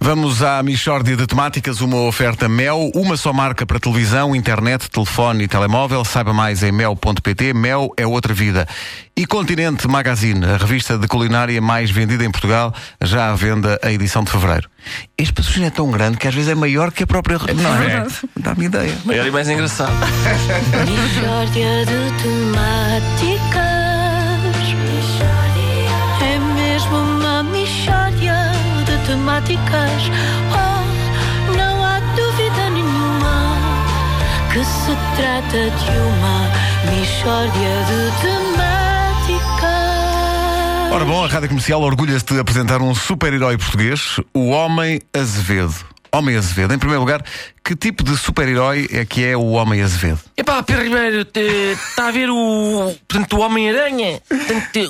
Vamos à Michórdia de Temáticas, uma oferta Mel, uma só marca para televisão, internet, telefone e telemóvel. Saiba mais em mel.pt. Mel é outra vida. E Continente Magazine, a revista de culinária mais vendida em Portugal, já à venda a edição de fevereiro. Este patrocínio é tão grande que às vezes é maior que a própria revista. Não é? Dá-me ideia. Maior e mais engraçado. Mixórdia de temáticas de temáticas Oh, não há dúvida nenhuma Que se trata de uma mixórdia de temáticas Ora bom, a Rádio Comercial orgulha-se de apresentar um super-herói português, o Homem Azevedo. Homem Azevedo. Em primeiro lugar, que tipo de super-herói é que é o Homem Azevedo? Epá, Pedro Ribeiro, está a ver o. Portanto, o Homem-Aranha?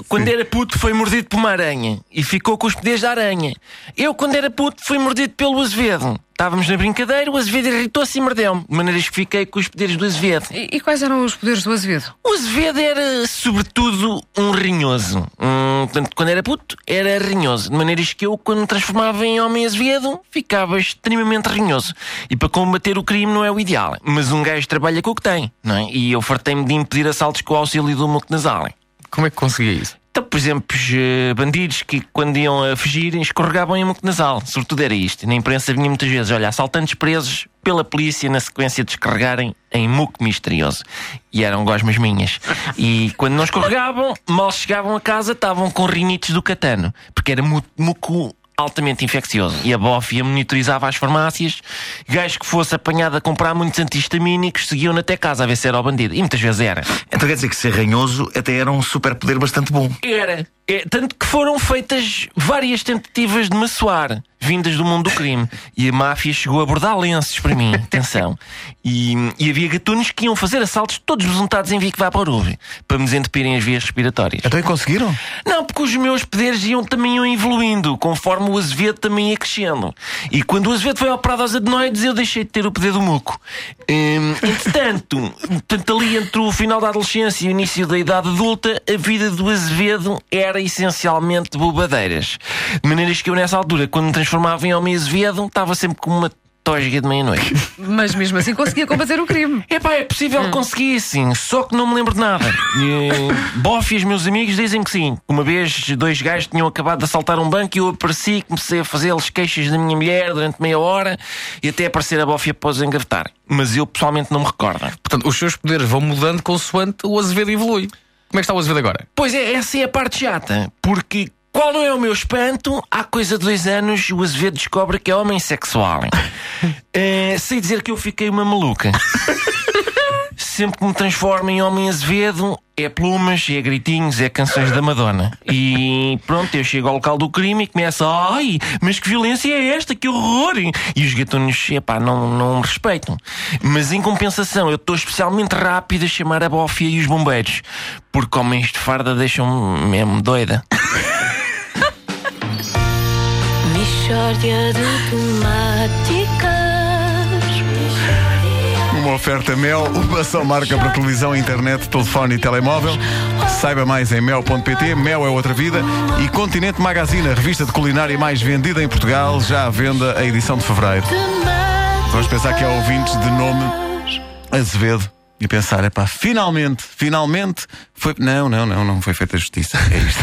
Quando era puto, foi mordido por uma aranha e ficou com os poderes da aranha. Eu, quando era puto, fui mordido pelo Azevedo. Estávamos na brincadeira, o Azevedo irritou-se e mordeu-me. De maneiras que fiquei com os poderes do Azevedo. E, e quais eram os poderes do Azevedo? O Azevedo era, sobretudo, um rinhoso. Hum, portanto, quando era puto, era rinhoso. De maneiras que eu, quando me transformava em homem Azevedo, ficava extremamente rinhoso. E para combater o crime não é o ideal. Mas um gajo trabalha com o que tem, não é? E eu fartei-me de impedir assaltos com o auxílio do muco nasal. Como é que conseguia isso? Então, por exemplo, eh, bandidos que quando iam a fugir escorregavam em muco nasal. Sobretudo era isto. Na imprensa vinha muitas vezes, olha, assaltantes presos pela polícia na sequência de descarregarem em muco misterioso. E eram gosmas minhas. E quando não escorregavam, mal chegavam a casa, estavam com rinites do catano. Porque era mu- muco altamente infeccioso. E a bófia monitorizava as farmácias. Gajo que fosse apanhado a comprar muitos antihistamínicos seguiam até casa a ver se era o bandido. E muitas vezes era. Então quer dizer que ser ranhoso até era um superpoder bastante bom. Era. É, tanto que foram feitas várias tentativas de me soar, vindas do mundo do crime. E a máfia chegou a bordar lenços para mim. Atenção. E, e havia gatunos que iam fazer assaltos todos besuntados em Vic Vaporub para me desentupirem as vias respiratórias. Então e conseguiram? Não, porque os meus poderes iam, também iam evoluindo, conforme o Azevedo também ia crescendo. E quando o Azevedo foi operado aos adenoides, eu deixei de ter o poder do muco. Hum, entretanto, portanto, ali entre o final da adolescência e o início da idade adulta, a vida do Azevedo era essencialmente bobadeiras. De maneiras que eu, nessa altura, quando me transformava em homem Azevedo, estava sempre com uma tosga de meia-noite. Mas mesmo assim conseguia combater o crime. Epá, é possível que consegui sim, só que não me lembro de nada. E, Boff e os meus amigos dizem que sim. Uma vez dois gajos tinham acabado de assaltar um banco e eu apareci e comecei a fazer-lhes queixas da minha mulher durante meia hora e até aparecer a Boff após engavetar. Mas eu pessoalmente não me recordo. Portanto, os seus poderes vão mudando consoante o Azevedo evolui. Como é que está o Azevedo agora? Pois é, essa é a parte chata, porque qual não é o meu espanto? Há coisa de dois anos o Azevedo descobre que é homem sexual. Eh, sei dizer que eu fiquei uma maluca. Sempre que me transformo em homem Azevedo, é plumas, é gritinhos, é canções da Madonna. E pronto, eu chego ao local do crime e começo, ai, mas que violência é esta? Que horror! E os gatunos, epá, não, não me respeitam. Mas em compensação, eu estou especialmente rápido a chamar a bófia e os bombeiros, porque homens de farda deixam-me mesmo doida. Mixórdia de temáticas Oferta Mel, uma só marca para televisão, internet, telefone e telemóvel. Saiba mais em mel.pt. Mel é outra vida. E Continente Magazine, a revista de culinária mais vendida em Portugal, já à venda a edição de fevereiro. Vamos pensar que há ouvintes de nome Azevedo e pensar, epá, finalmente, finalmente foi. Não, não, não, não foi feita justiça. É isto.